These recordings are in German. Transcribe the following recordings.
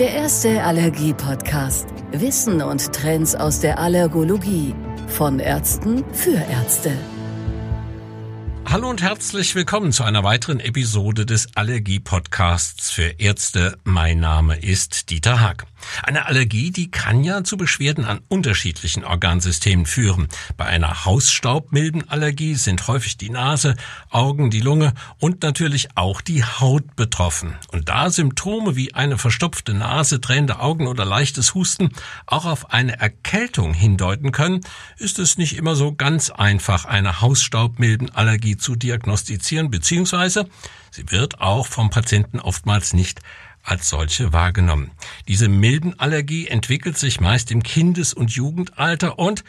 Der erste Allergie-Podcast. Wissen und Trends aus der Allergologie. Von Ärzten für Ärzte. Hallo und herzlich willkommen zu einer weiteren Episode des Allergie-Podcasts für Ärzte. Mein Name ist Dieter Haag. Eine Allergie, die kann ja zu Beschwerden an unterschiedlichen Organsystemen führen. Bei einer Hausstaubmilbenallergie sind häufig die Nase, Augen, die Lunge und natürlich auch die Haut betroffen. Und da Symptome wie eine verstopfte Nase, tränende Augen oder leichtes Husten auch auf eine Erkältung hindeuten können, ist es nicht immer so ganz einfach, eine Hausstaubmilbenallergie zu diagnostizieren, beziehungsweise sie wird auch vom Patienten oftmals nicht als solche wahrgenommen. Diese Milbenallergie entwickelt sich meist im Kindes- und Jugendalter und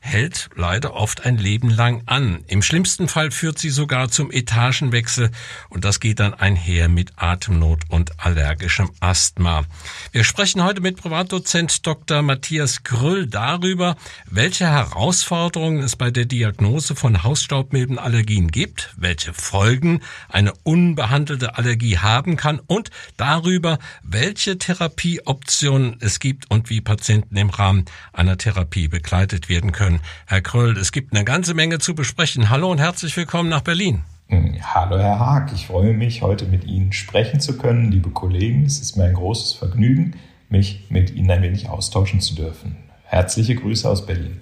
hält leider oft ein Leben lang an. Im schlimmsten Fall führt sie sogar zum Etagenwechsel und das geht dann einher mit Atemnot und allergischem Asthma. Wir sprechen heute mit Privatdozent Dr. Matthias Grüll darüber, welche Herausforderungen es bei der Diagnose von Hausstaubmilbenallergien gibt, welche Folgen eine unbehandelte Allergie haben kann und darüber, welche Therapieoptionen es gibt und wie Patienten im Rahmen einer Therapie begleitet werden können können. Herr Kröll, es gibt eine ganze Menge zu besprechen. Hallo und herzlich willkommen nach Berlin. Hm, hallo Herr Haag, ich freue mich, heute mit Ihnen sprechen zu können, liebe Kollegen. Es ist mir ein großes Vergnügen, mich mit Ihnen ein wenig austauschen zu dürfen. Herzliche Grüße aus Berlin.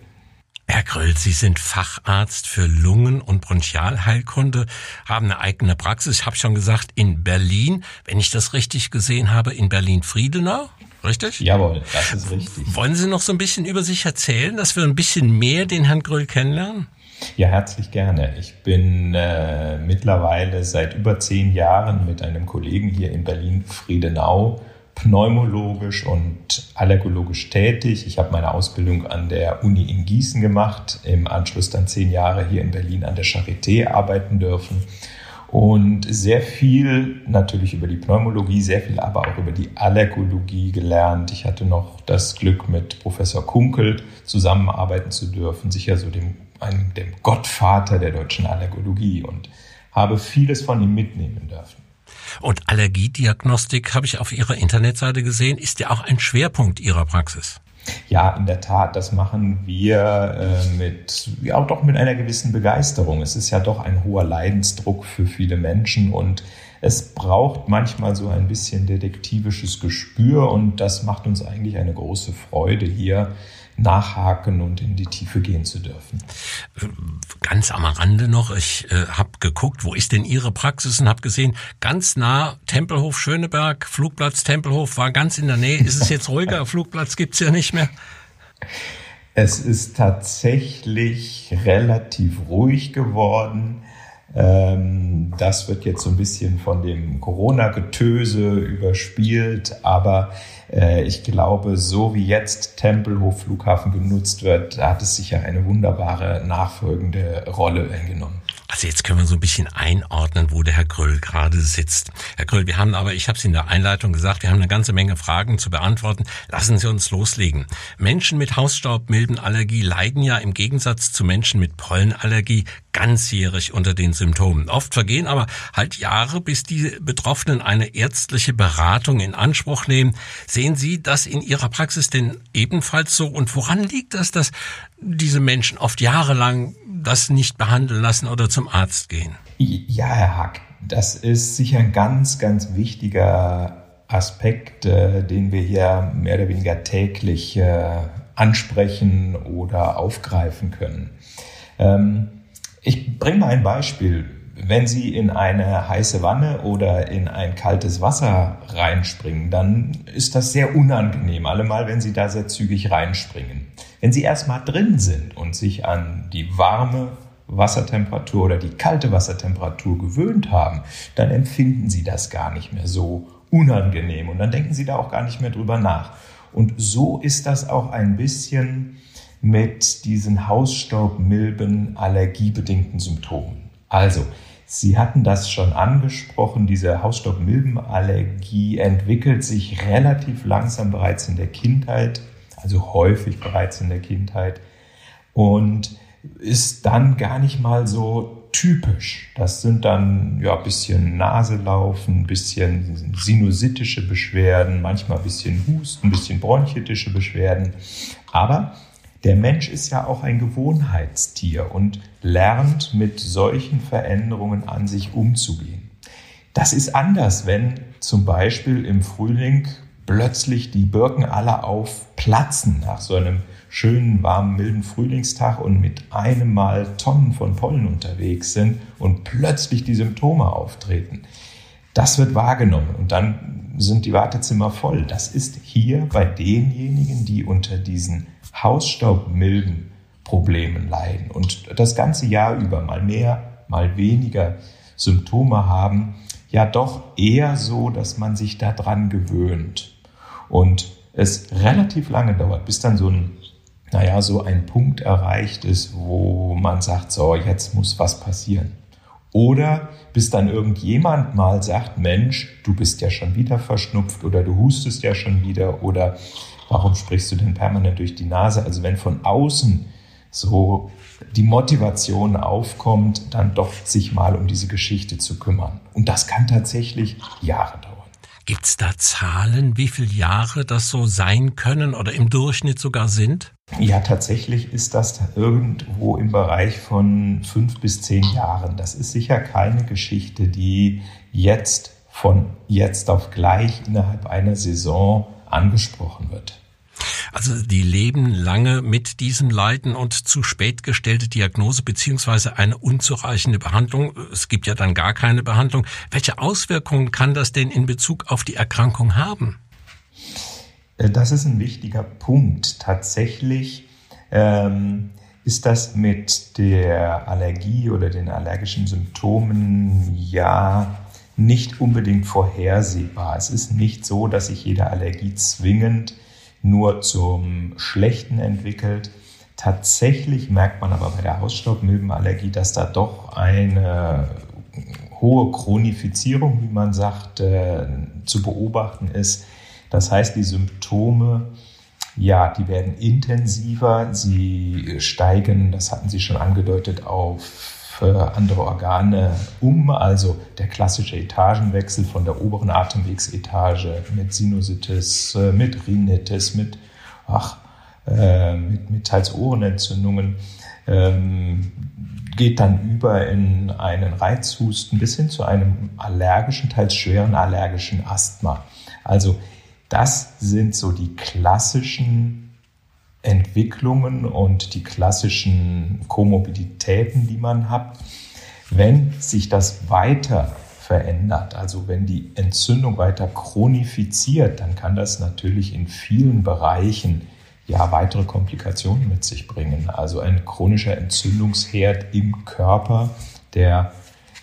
Herr Kröll, Sie sind Facharzt für Lungen- und Bronchialheilkunde, haben eine eigene Praxis, ich habe schon gesagt, in Berlin. Wenn ich das richtig gesehen habe, in Berlin-Friedenau? Richtig? Jawohl, das ist richtig. Wollen Sie noch so ein bisschen über sich erzählen, dass wir ein bisschen mehr den Herrn Gröll kennenlernen? Ja, herzlich gerne. Ich bin äh, mittlerweile seit über zehn Jahren mit einem Kollegen hier in Berlin-Friedenau pneumologisch und allergologisch tätig. Ich habe meine Ausbildung an der Uni in Gießen gemacht, im Anschluss dann zehn Jahre hier in Berlin an der Charité arbeiten dürfen und sehr viel natürlich über die Pneumologie, sehr viel aber auch über die Allergologie gelernt. Ich hatte noch das Glück, mit Professor Kunkel zusammenarbeiten zu dürfen, sicher so dem, einem, dem Gottvater der deutschen Allergologie und habe vieles von ihm mitnehmen dürfen. Und Allergiediagnostik, habe ich auf Ihrer Internetseite gesehen, ist ja auch ein Schwerpunkt Ihrer Praxis. Ja, in der Tat, das machen wir äh, mit, ja, auch doch mit einer gewissen Begeisterung. Es ist ja doch ein hoher Leidensdruck für viele Menschen und es braucht manchmal so ein bisschen detektivisches Gespür und das macht uns eigentlich eine große Freude hier nachhaken und in die Tiefe gehen zu dürfen. Ganz am Rande noch, ich äh, habe geguckt, wo ist denn Ihre Praxis und habe gesehen, ganz nah Tempelhof Schöneberg, Flugplatz Tempelhof war ganz in der Nähe. Ist es jetzt ruhiger? Flugplatz gibt's ja nicht mehr. Es ist tatsächlich relativ ruhig geworden. Ähm, das wird jetzt so ein bisschen von dem Corona-Getöse überspielt, aber äh, ich glaube, so wie jetzt Tempelhof Flughafen genutzt wird, hat es sicher eine wunderbare nachfolgende Rolle eingenommen. Also jetzt können wir so ein bisschen einordnen, wo der Herr Gröll gerade sitzt. Herr Gröll, wir haben aber, ich habe es in der Einleitung gesagt, wir haben eine ganze Menge Fragen zu beantworten. Lassen Sie uns loslegen. Menschen mit Hausstaubmilbenallergie leiden ja im Gegensatz zu Menschen mit Pollenallergie ganzjährig unter den Symptomen. Oft vergehen aber halt Jahre, bis die Betroffenen eine ärztliche Beratung in Anspruch nehmen. Sehen Sie das in Ihrer Praxis denn ebenfalls so? Und woran liegt das, dass diese Menschen oft jahrelang das nicht behandeln lassen oder zum Arzt gehen? Ja, Herr Hack, das ist sicher ein ganz, ganz wichtiger Aspekt, äh, den wir hier mehr oder weniger täglich äh, ansprechen oder aufgreifen können. Ähm, ich bringe mal ein Beispiel. Wenn Sie in eine heiße Wanne oder in ein kaltes Wasser reinspringen, dann ist das sehr unangenehm, allemal wenn Sie da sehr zügig reinspringen. Wenn Sie erstmal drin sind und sich an die warme Wassertemperatur oder die kalte Wassertemperatur gewöhnt haben, dann empfinden Sie das gar nicht mehr so unangenehm und dann denken Sie da auch gar nicht mehr drüber nach. Und so ist das auch ein bisschen mit diesen Hausstaubmilben allergiebedingten Symptomen. Also, Sie hatten das schon angesprochen, diese Hausstaubmilbenallergie entwickelt sich relativ langsam bereits in der Kindheit also häufig bereits in der Kindheit und ist dann gar nicht mal so typisch. Das sind dann ja ein bisschen Naselaufen, ein bisschen sinusitische Beschwerden, manchmal ein bisschen Husten, ein bisschen bronchitische Beschwerden. Aber der Mensch ist ja auch ein Gewohnheitstier und lernt mit solchen Veränderungen an sich umzugehen. Das ist anders, wenn zum Beispiel im Frühling plötzlich die Birken alle aufplatzen nach so einem schönen, warmen, milden Frühlingstag und mit einem Mal Tonnen von Pollen unterwegs sind und plötzlich die Symptome auftreten. Das wird wahrgenommen und dann sind die Wartezimmer voll. Das ist hier bei denjenigen, die unter diesen hausstaubmilden Problemen leiden und das ganze Jahr über mal mehr, mal weniger Symptome haben, ja doch eher so, dass man sich daran gewöhnt und es relativ lange dauert, bis dann so ein naja, so ein Punkt erreicht ist, wo man sagt, so, jetzt muss was passieren. Oder bis dann irgendjemand mal sagt, Mensch, du bist ja schon wieder verschnupft oder du hustest ja schon wieder oder warum sprichst du denn permanent durch die Nase? Also wenn von außen so die Motivation aufkommt, dann doch sich mal um diese Geschichte zu kümmern. Und das kann tatsächlich Jahre dauern. Gibt's da Zahlen, wie viele Jahre das so sein können oder im Durchschnitt sogar sind? Ja, tatsächlich ist das irgendwo im Bereich von fünf bis zehn Jahren. Das ist sicher keine Geschichte, die jetzt von jetzt auf gleich innerhalb einer Saison angesprochen wird. Also die leben lange mit diesem Leiden und zu spät gestellte Diagnose beziehungsweise eine unzureichende Behandlung. Es gibt ja dann gar keine Behandlung. Welche Auswirkungen kann das denn in Bezug auf die Erkrankung haben? Äh, das ist ein wichtiger Punkt. Tatsächlich ähm, ist das mit der Allergie oder den allergischen Symptomen ja nicht unbedingt vorhersehbar. Es ist nicht so, dass sich jede Allergie zwingend nur zum Schlechten entwickelt. Tatsächlich merkt man aber bei der Hausstaubmilbenallergie, dass da doch eine hohe Chronifizierung, wie man sagt, äh, zu beobachten ist. Das heißt, die Symptome, ja, die werden intensiver, sie steigen, das hatten Sie schon angedeutet, auf andere Organe um, also der klassische Etagenwechsel von der oberen Atemwegsetage mit Sinusitis, äh, mit Rhinitis, mit, ach, äh, mit, mit teils Ohrenentzündungen, ähm, geht dann über in einen Reizhusten bis hin zu einem allergischen, teils schweren allergischen Asthma. Also das sind so die klassischen Entwicklungen und die klassischen Komorbiditäten, die man hat. Wenn sich das weiter verändert, also wenn die Entzündung weiter chronifiziert, dann kann das natürlich in vielen Bereichen ja weitere Komplikationen mit sich bringen. Also ein chronischer Entzündungsherd im Körper, der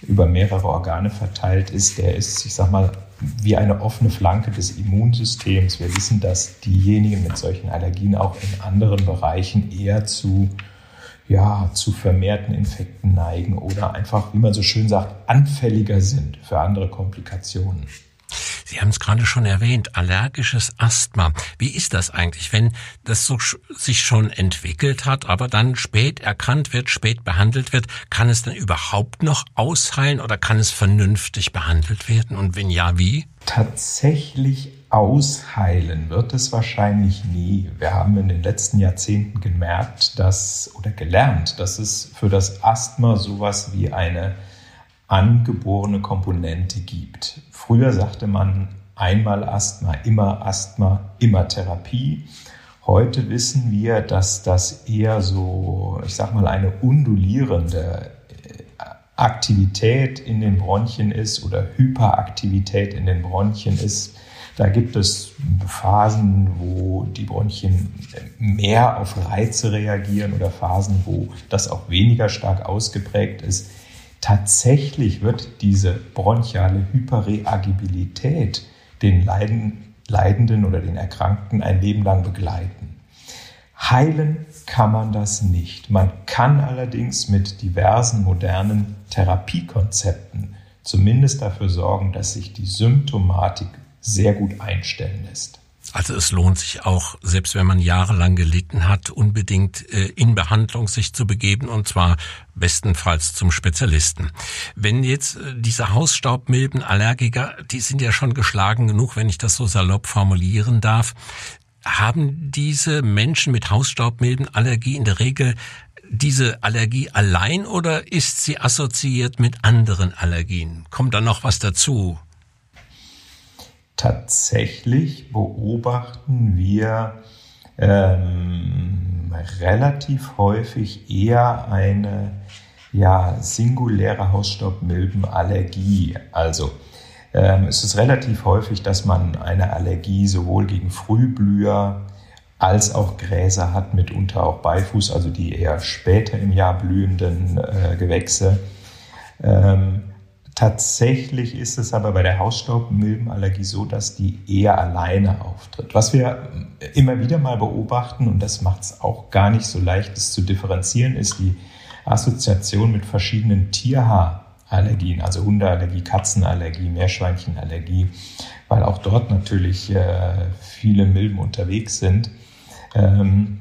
über mehrere Organe verteilt ist, der ist, ich sag mal, wie eine offene Flanke des Immunsystems. Wir wissen, dass diejenigen mit solchen Allergien auch in anderen Bereichen eher zu, ja, zu vermehrten Infekten neigen oder einfach, wie man so schön sagt, anfälliger sind für andere Komplikationen. Sie haben es gerade schon erwähnt, allergisches Asthma. Wie ist das eigentlich, wenn das so sich schon entwickelt hat, aber dann spät erkannt wird, spät behandelt wird? Kann es dann überhaupt noch ausheilen oder kann es vernünftig behandelt werden? Und wenn ja, wie? Tatsächlich ausheilen wird es wahrscheinlich nie. Wir haben in den letzten Jahrzehnten gemerkt, dass oder gelernt, dass es für das Asthma sowas wie eine angeborene Komponente gibt. Früher sagte man einmal Asthma, immer Asthma, immer Therapie. Heute wissen wir, dass das eher so, ich sag mal, eine undulierende äh, Aktivität in den Bronchien ist oder Hyperaktivität in den Bronchien ist. Da gibt es Phasen, wo die Bronchien mehr auf Reize reagieren oder Phasen, wo das auch weniger stark ausgeprägt ist. Tatsächlich wird diese bronchiale Hyperreagibilität den Leiden, Leidenden oder den Erkrankten ein Leben lang begleiten. Heilen kann man das nicht. Man kann allerdings mit diversen modernen Therapiekonzepten zumindest dafür sorgen, dass sich die Symptomatik sehr gut einstellen lässt. Also es lohnt sich auch, selbst wenn man jahrelang gelitten hat, unbedingt äh, in Behandlung sich zu begeben und zwar bestenfalls zum Spezialisten. Wenn jetzt äh, diese Hausstaubmilbenallergiker, die sind ja schon geschlagen genug, wenn ich das so salopp formulieren darf, haben diese Menschen mit Hausstaubmilbenallergie in der Regel diese Allergie allein oder ist sie assoziiert mit anderen Allergien? Kommt da noch was dazu? Tatsächlich beobachten wir ähm, relativ häufig eher eine ja, singuläre Hausstaubmilbenallergie. Also ähm, es ist relativ häufig, dass man eine Allergie sowohl gegen Frühblüher als auch Gräser hat, mitunter auch Beifuß, also die eher später im Jahr blühenden äh, Gewächse. Ähm, Tatsächlich ist es aber bei der Hausstaubmilbenallergie so, dass die eher alleine auftritt. Was wir immer wieder mal beobachten, und das macht es auch gar nicht so leicht, es zu differenzieren, ist die Assoziation mit verschiedenen Tierhaarallergien, also Hundeallergie, Katzenallergie, Meerschweinchenallergie, weil auch dort natürlich äh, viele Milben unterwegs sind. Ähm,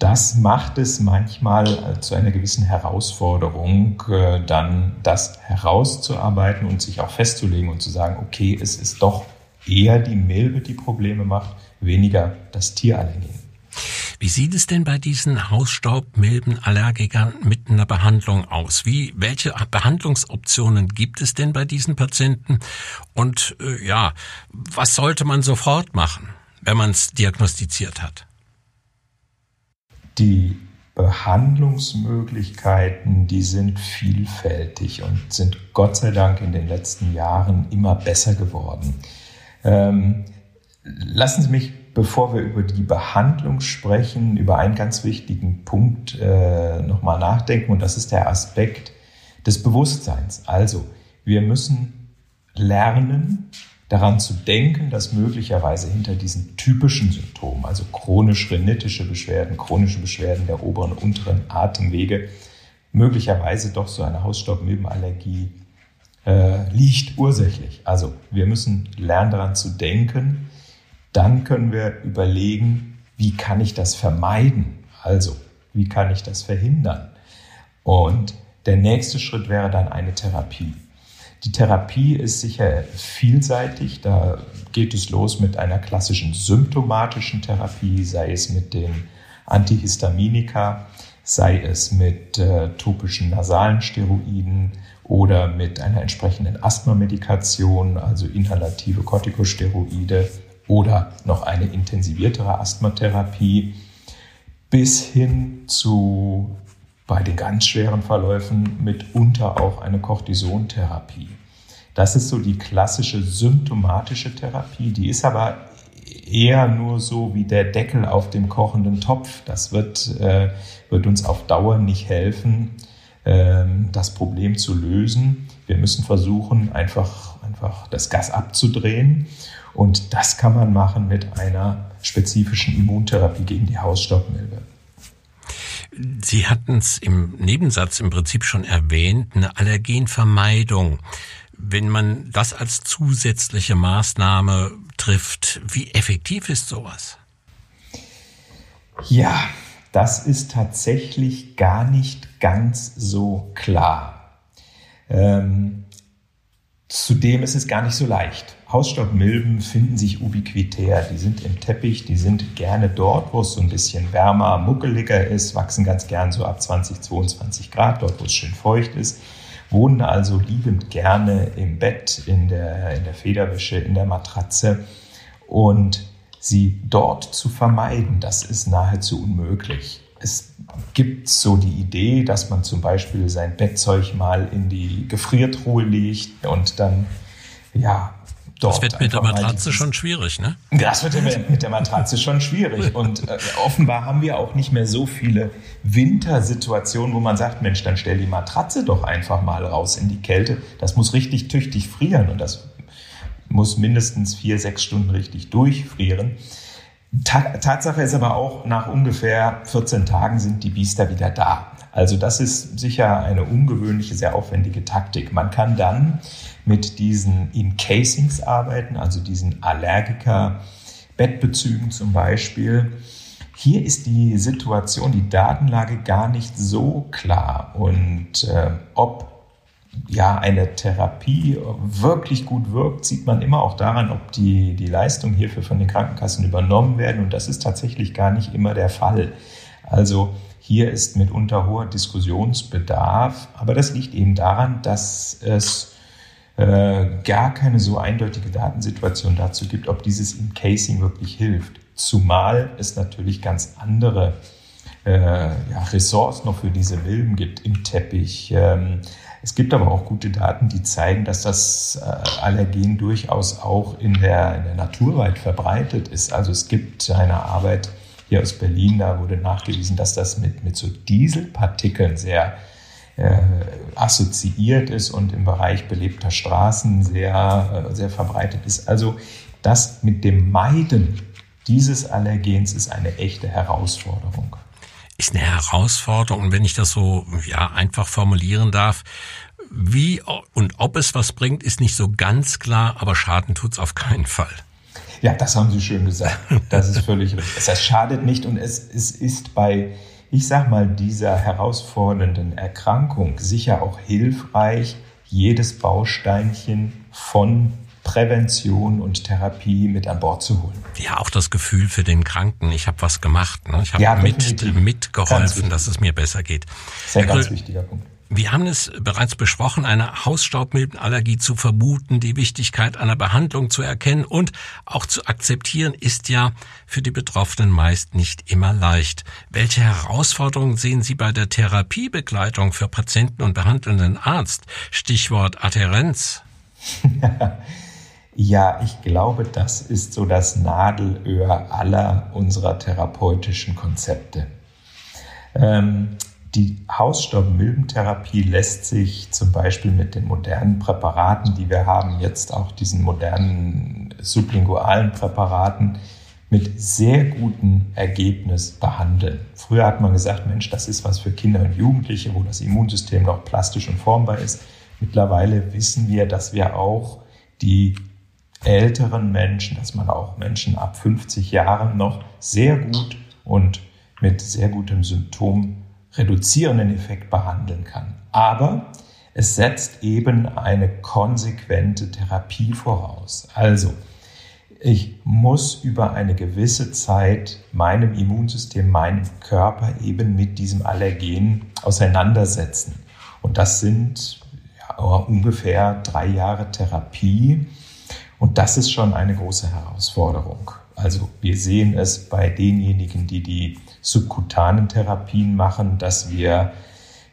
das macht es manchmal äh, zu einer gewissen Herausforderung, äh, dann das herauszuarbeiten und sich auch festzulegen und zu sagen, okay, es ist doch eher die Milbe, die Probleme macht, weniger das Tierallergen. Wie sieht es denn bei diesen Hausstaubmilbenallergikern mit einer Behandlung aus? Wie, welche Behandlungsoptionen gibt es denn bei diesen Patienten? Und äh, ja, was sollte man sofort machen, wenn man es diagnostiziert hat? Die Behandlungsmöglichkeiten, die sind vielfältig und sind Gott sei Dank in den letzten Jahren immer besser geworden. Ähm, lassen Sie mich, bevor wir über die Behandlung sprechen, über einen ganz wichtigen Punkt äh, nochmal nachdenken und das ist der Aspekt des Bewusstseins. Also, wir müssen lernen, daran zu denken, dass möglicherweise hinter diesen typischen Symptomen, also chronisch rhinitische Beschwerden, chronische Beschwerden der oberen und unteren Atemwege, möglicherweise doch so eine Hausstaubmilbenallergie äh, liegt ursächlich. Also wir müssen lernen daran zu denken. Dann können wir überlegen, wie kann ich das vermeiden? Also wie kann ich das verhindern? Und der nächste Schritt wäre dann eine Therapie. Die Therapie ist sicher vielseitig. Da geht es los mit einer klassischen symptomatischen Therapie, sei es mit den Antihistaminika, sei es mit äh, topischen nasalen Steroiden oder mit einer entsprechenden Asthmamedikation, also inhalative Corticosteroide oder noch eine intensiviertere Asthmatherapie, bis hin zu bei den ganz schweren Verläufen mitunter auch eine Cortisontherapie. Das ist so die klassische symptomatische Therapie, die ist aber eher nur so wie der Deckel auf dem kochenden Topf. Das wird, äh, wird uns auf Dauer nicht helfen, äh, das Problem zu lösen. Wir müssen versuchen, einfach, einfach das Gas abzudrehen. Und das kann man machen mit einer spezifischen Immuntherapie gegen die Hausstaubmilbe. Sie hatten es im Nebensatz im Prinzip schon erwähnt, eine Allergenvermeidung. Wenn man das als zusätzliche Maßnahme trifft, wie effektiv ist sowas? Ja, das ist tatsächlich gar nicht ganz so klar. Ähm, zudem ist es gar nicht so leicht. Hausstaubmilben finden sich ubiquitär. Die sind im Teppich, die sind gerne dort, wo es so ein bisschen wärmer, muckeliger ist, wachsen ganz gern so ab 20, 22 Grad, dort, wo es schön feucht ist, wohnen also liebend gerne im Bett, in der, in der Federwäsche, in der Matratze. Und sie dort zu vermeiden, das ist nahezu unmöglich. Es gibt so die Idee, dass man zum Beispiel sein Bettzeug mal in die Gefriertruhe legt und dann ja, Dort das wird mit der Matratze schon schwierig, ne? Das wird mit der Matratze schon schwierig. Und äh, offenbar haben wir auch nicht mehr so viele Wintersituationen, wo man sagt, Mensch, dann stell die Matratze doch einfach mal raus in die Kälte. Das muss richtig tüchtig frieren und das muss mindestens vier, sechs Stunden richtig durchfrieren. Ta Tatsache ist aber auch, nach ungefähr 14 Tagen sind die Biester wieder da. Also das ist sicher eine ungewöhnliche, sehr aufwendige Taktik. Man kann dann mit diesen Encasings arbeiten, also diesen Allergiker Bettbezügen zum Beispiel. Hier ist die Situation, die Datenlage gar nicht so klar. Und äh, ob ja, eine Therapie wirklich gut wirkt, sieht man immer auch daran, ob die, die Leistungen hierfür von den Krankenkassen übernommen werden. Und das ist tatsächlich gar nicht immer der Fall. Also hier ist mitunter hoher Diskussionsbedarf. Aber das liegt eben daran, dass es äh, gar keine so eindeutige Datensituation dazu gibt, ob dieses Encasing wirklich hilft. Zumal es natürlich ganz andere äh, ja, Ressorts noch für diese Milben gibt im Teppich. Ähm, es gibt aber auch gute Daten, die zeigen, dass das äh, Allergen durchaus auch in der, in der Natur weit verbreitet ist. Also es gibt eine Arbeit hier aus Berlin, da wurde nachgewiesen, dass das mit, mit so Dieselpartikeln sehr äh, assoziiert ist und im Bereich belebter Straßen sehr, äh, sehr verbreitet ist. Also das mit dem Meiden dieses Allergens ist eine echte Herausforderung ist eine Herausforderung. Und wenn ich das so ja einfach formulieren darf, wie und ob es was bringt, ist nicht so ganz klar, aber Schaden tut's auf keinen Fall. Ja, das haben Sie schön gesagt. Das ist völlig richtig. Es schadet nicht und es, es ist bei, ich sag mal, dieser herausfordernden Erkrankung sicher auch hilfreich, jedes Bausteinchen von Prävention und Therapie mit an Bord zu holen. Ja, auch das Gefühl für den Kranken, ich habe was gemacht. Ne? Ich habe ja, mit, mitgeholfen, dass es mir besser geht. Das ist ein ganz wichtiger Punkt. Wir haben es bereits besprochen, eine Hausstaubmilbenallergie zu vermuten, die Wichtigkeit einer Behandlung zu erkennen und auch zu akzeptieren, ist ja für die Betroffenen meist nicht immer leicht. Welche Herausforderungen sehen Sie bei der Therapiebegleitung für Patienten und behandelnden Arzt? Stichwort Adherenz. Ja, ich glaube, das ist so das Nadelöhr aller unserer therapeutischen Konzepte. Ähm, die Hausstaubmilbentherapie lässt sich zum Beispiel mit den modernen Präparaten, die wir haben, jetzt auch diesen modernen sublingualen Präparaten, mit sehr gutem Ergebnis behandeln. Früher hat man gesagt, Mensch, das ist was für Kinder und Jugendliche, wo das Immunsystem noch plastisch und formbar ist. Mittlerweile wissen wir, dass wir auch die älteren Menschen, dass man auch Menschen ab 50 Jahren noch sehr gut und mit sehr gutem Symptom reduzierenden Effekt behandeln kann. Aber es setzt eben eine konsequente Therapie voraus. Also, ich muss über eine gewisse Zeit meinem Immunsystem, meinem Körper eben mit diesem Allergen auseinandersetzen. Und das sind ja, ungefähr drei Jahre Therapie. Und das ist schon eine große Herausforderung. Also wir sehen es bei denjenigen, die die subkutanen Therapien machen, dass wir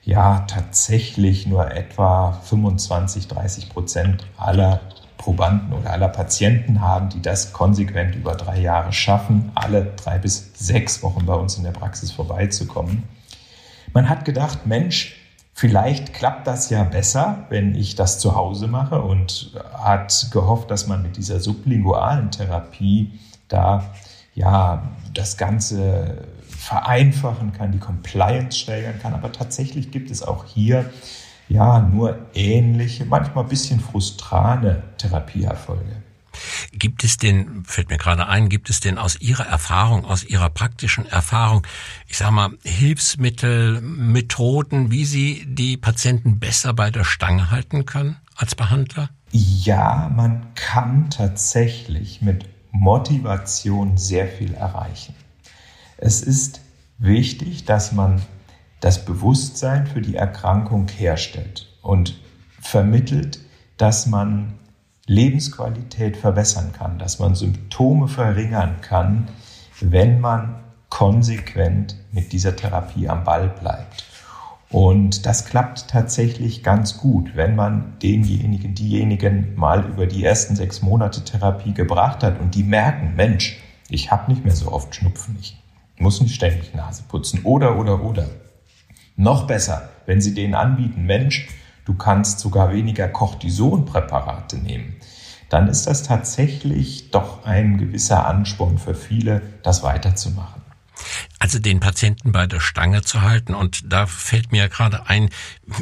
ja tatsächlich nur etwa 25, 30 Prozent aller Probanden oder aller Patienten haben, die das konsequent über drei Jahre schaffen, alle drei bis sechs Wochen bei uns in der Praxis vorbeizukommen. Man hat gedacht, Mensch, Vielleicht klappt das ja besser, wenn ich das zu Hause mache und hat gehofft, dass man mit dieser sublingualen Therapie da ja das Ganze vereinfachen kann, die Compliance steigern kann. Aber tatsächlich gibt es auch hier ja nur ähnliche, manchmal ein bisschen frustrane Therapieerfolge. Gibt es denn, fällt mir gerade ein, gibt es denn aus Ihrer Erfahrung, aus Ihrer praktischen Erfahrung, ich sag mal, Hilfsmittel, Methoden, wie Sie die Patienten besser bei der Stange halten können als Behandler? Ja, man kann tatsächlich mit Motivation sehr viel erreichen. Es ist wichtig, dass man das Bewusstsein für die Erkrankung herstellt und vermittelt, dass man Lebensqualität verbessern kann, dass man Symptome verringern kann, wenn man konsequent mit dieser Therapie am Ball bleibt. Und das klappt tatsächlich ganz gut, wenn man denjenigen, diejenigen mal über die ersten sechs Monate Therapie gebracht hat und die merken, Mensch, ich habe nicht mehr so oft Schnupfen, ich muss nicht ständig Nase putzen oder oder oder. Noch besser, wenn Sie denen anbieten, Mensch, du kannst sogar weniger Cortisonpräparate nehmen, dann ist das tatsächlich doch ein gewisser Ansporn für viele, das weiterzumachen. Also den Patienten bei der Stange zu halten. Und da fällt mir gerade ein,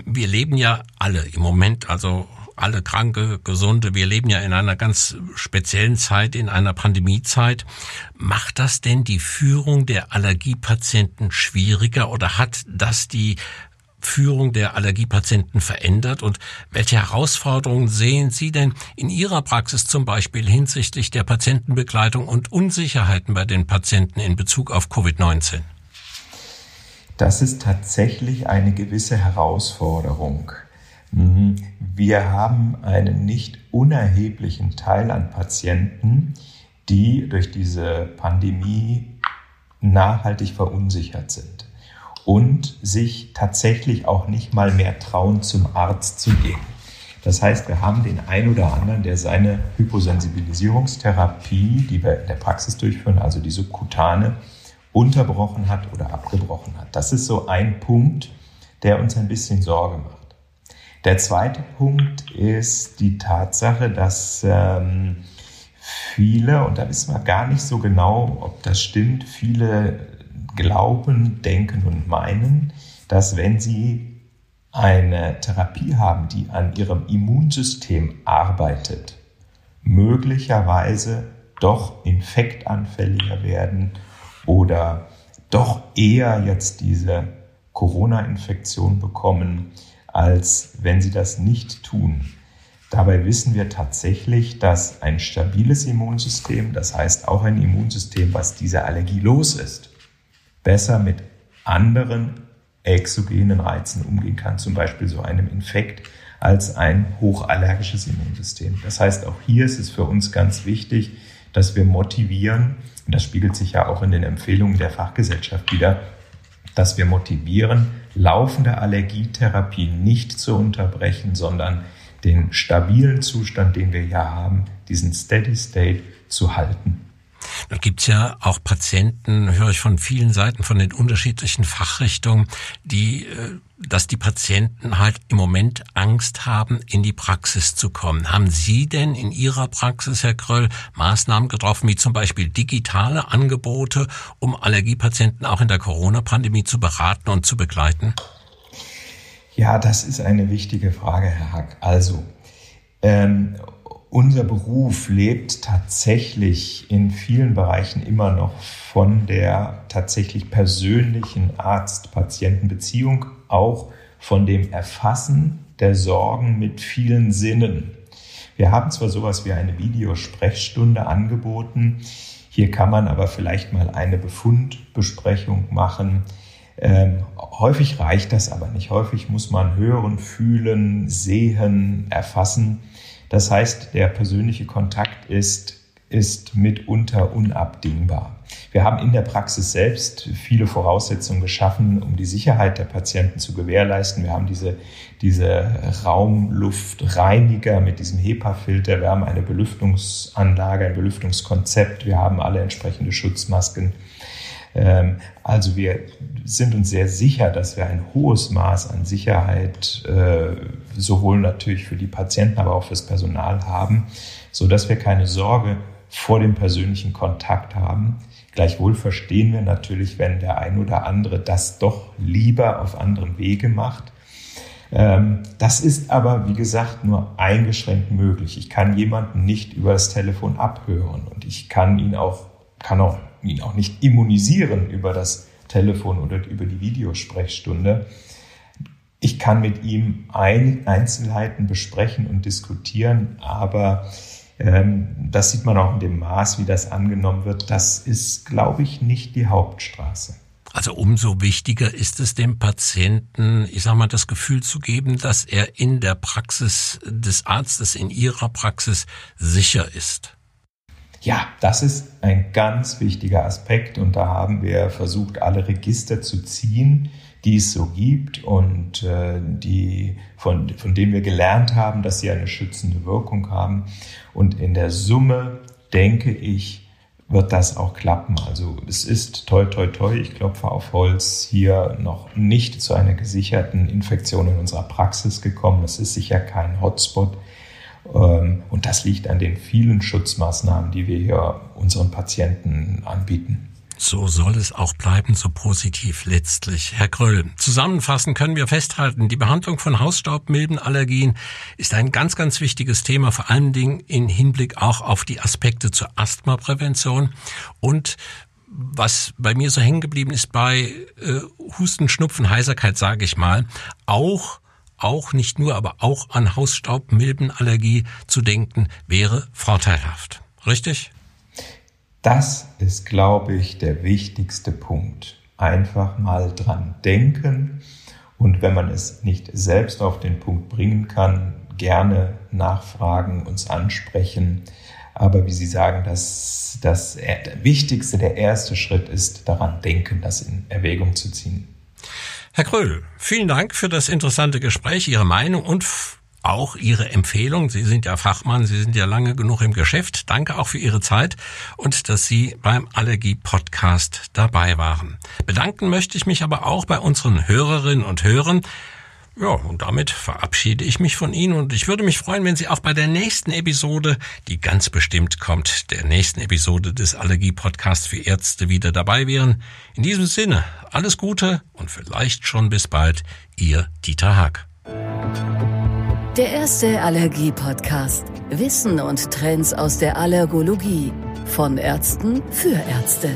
wir leben ja alle im Moment, also alle Kranke, Gesunde. Wir leben ja in einer ganz speziellen Zeit, in einer Pandemiezeit. Macht das denn die Führung der Allergiepatienten schwieriger oder hat das die Führung der Allergiepatienten verändert und welche Herausforderungen sehen Sie denn in Ihrer Praxis zum Beispiel hinsichtlich der Patientenbegleitung und Unsicherheiten bei den Patienten in Bezug auf Covid-19? Das ist tatsächlich eine gewisse Herausforderung. Wir haben einen nicht unerheblichen Teil an Patienten, die durch diese Pandemie nachhaltig verunsichert sind und sich tatsächlich auch nicht mal mehr trauen, zum Arzt zu gehen. Das heißt, wir haben den einen oder anderen, der seine Hyposensibilisierungstherapie, die wir in der Praxis durchführen, also die subkutane, unterbrochen hat oder abgebrochen hat. Das ist so ein Punkt, der uns ein bisschen Sorge macht. Der zweite Punkt ist die Tatsache, dass ähm, viele, und da wissen wir gar nicht so genau, ob das stimmt, viele glauben, denken und meinen, dass wenn sie eine Therapie haben, die an ihrem Immunsystem arbeitet, möglicherweise doch infektanfälliger werden oder doch eher jetzt diese Corona-Infektion bekommen, als wenn sie das nicht tun. Dabei wissen wir tatsächlich, dass ein stabiles Immunsystem, das heißt auch ein Immunsystem, was diese Allergie los ist, besser mit anderen exogenen Reizen umgehen kann, zum Beispiel so einem Infekt, als ein hochallergisches Immunsystem. Das heißt, auch hier ist es für uns ganz wichtig, dass wir motivieren, und das spiegelt sich ja auch in den Empfehlungen der Fachgesellschaft wieder, dass wir motivieren, laufende Allergietherapie nicht zu unterbrechen, sondern den stabilen Zustand, den wir ja haben, diesen Steady State zu halten. Da gibt's ja auch Patienten, höre ich von vielen Seiten, von den unterschiedlichen Fachrichtungen, die, äh, dass die Patienten halt im Moment Angst haben, in die Praxis zu kommen. Haben Sie denn in Ihrer Praxis, Herr Kröll, Maßnahmen getroffen, wie zum Beispiel digitale Angebote, um Allergiepatienten auch in der Corona-Pandemie zu beraten und zu begleiten? Ja, das ist eine wichtige Frage, Herr Hack. Also, ähm, unser Beruf lebt tatsächlich in vielen Bereichen immer noch von der tatsächlich persönlichen Arzt-Patienten-Beziehung, auch von dem Erfassen der Sorgen mit vielen Sinnen. Wir haben zwar sowas wie eine Videosprechstunde angeboten, hier kann man aber vielleicht mal eine Befundbesprechung machen. Ähm, häufig reicht das aber nicht. Häufig muss man hören, fühlen, sehen, erfassen. Das heißt, der persönliche Kontakt ist, ist mitunter unabdingbar. Wir haben in der Praxis selbst viele Voraussetzungen geschaffen, um die Sicherheit der Patienten zu gewährleisten. Wir haben diese, diese Raumluftreiniger mit diesem HEPA-Filter. Wir haben eine Belüftungsanlage, ein Belüftungskonzept. Wir haben alle entsprechende Schutzmasken. Ähm, also wir sind uns sehr sicher, dass wir ein hohes Maß an Sicherheit äh, sowohl natürlich für die Patienten, aber auch fürs Personal haben, so dass wir keine Sorge vor dem persönlichen Kontakt haben. Gleichwohl verstehen wir natürlich, wenn der ein oder andere das doch lieber auf anderem Wege macht. Ähm, das ist aber, wie gesagt, nur eingeschränkt möglich. Ich kann jemanden nicht über das Telefon abhören und ich kann ihn auch, kann auch ihn auch nicht immunisieren über das Telefon oder über die Videosprechstunde. Ich kann mit ihm Einzelheiten besprechen und diskutieren, aber ähm, das sieht man auch in dem Maß, wie das angenommen wird. Das ist, glaube ich, nicht die Hauptstraße. Also umso wichtiger ist es dem Patienten, ich sage mal, das Gefühl zu geben, dass er in der Praxis des Arztes, in ihrer Praxis sicher ist. Ja, das ist ein ganz wichtiger Aspekt und da haben wir versucht, alle Register zu ziehen, die es so gibt und äh, die, von, von denen wir gelernt haben, dass sie eine schützende Wirkung haben. Und in der Summe, denke ich, wird das auch klappen. Also es ist toi toi toi, ich klopfe auf Holz, hier noch nicht zu einer gesicherten Infektion in unserer Praxis gekommen. Es ist sicher kein Hotspot. Ähm, und das liegt an den vielen Schutzmaßnahmen, die wir hier unseren Patienten anbieten. So soll es auch bleiben, so positiv letztlich. Herr Kröll, zusammenfassend können wir festhalten, die Behandlung von Hausstaubmilbenallergien ist ein ganz, ganz wichtiges Thema, vor allen Dingen in Hinblick auch auf die Aspekte zur Asthmaprävention und was bei mir so hängen geblieben ist bei äh, Husten, Schnupfen, Heiserkeit, sage ich mal, auch auch nicht nur, aber auch an Hausstaubmilbenallergie zu denken, wäre vorteilhaft. Richtig? Das ist, glaube ich, der wichtigste Punkt. Einfach mal dran denken und wenn man es nicht selbst auf den Punkt bringen kann, gerne nachfragen, uns ansprechen. Aber wie Sie sagen, das, das der wichtigste, der erste Schritt ist daran denken, das in Erwägung zu ziehen. Herr Kröll, vielen Dank für das interessante Gespräch, Ihre Meinung und auch Ihre Empfehlung. Sie sind ja Fachmann, Sie sind ja lange genug im Geschäft. Danke auch für Ihre Zeit und dass Sie beim Allergie-Podcast dabei waren. Bedanken möchte ich mich aber auch bei unseren Hörerinnen und Hörern. Ja, und damit verabschiede ich mich von Ihnen und ich würde mich freuen, wenn Sie auch bei der nächsten Episode, die ganz bestimmt kommt, der nächsten Episode des Allergie-Podcasts für Ärzte wieder dabei wären. In diesem Sinne, alles Gute und vielleicht schon bis bald, Ihr Dieter Haag. Der erste Allergie-Podcast. Wissen und Trends aus der Allergologie. Von Ärzten für Ärzte.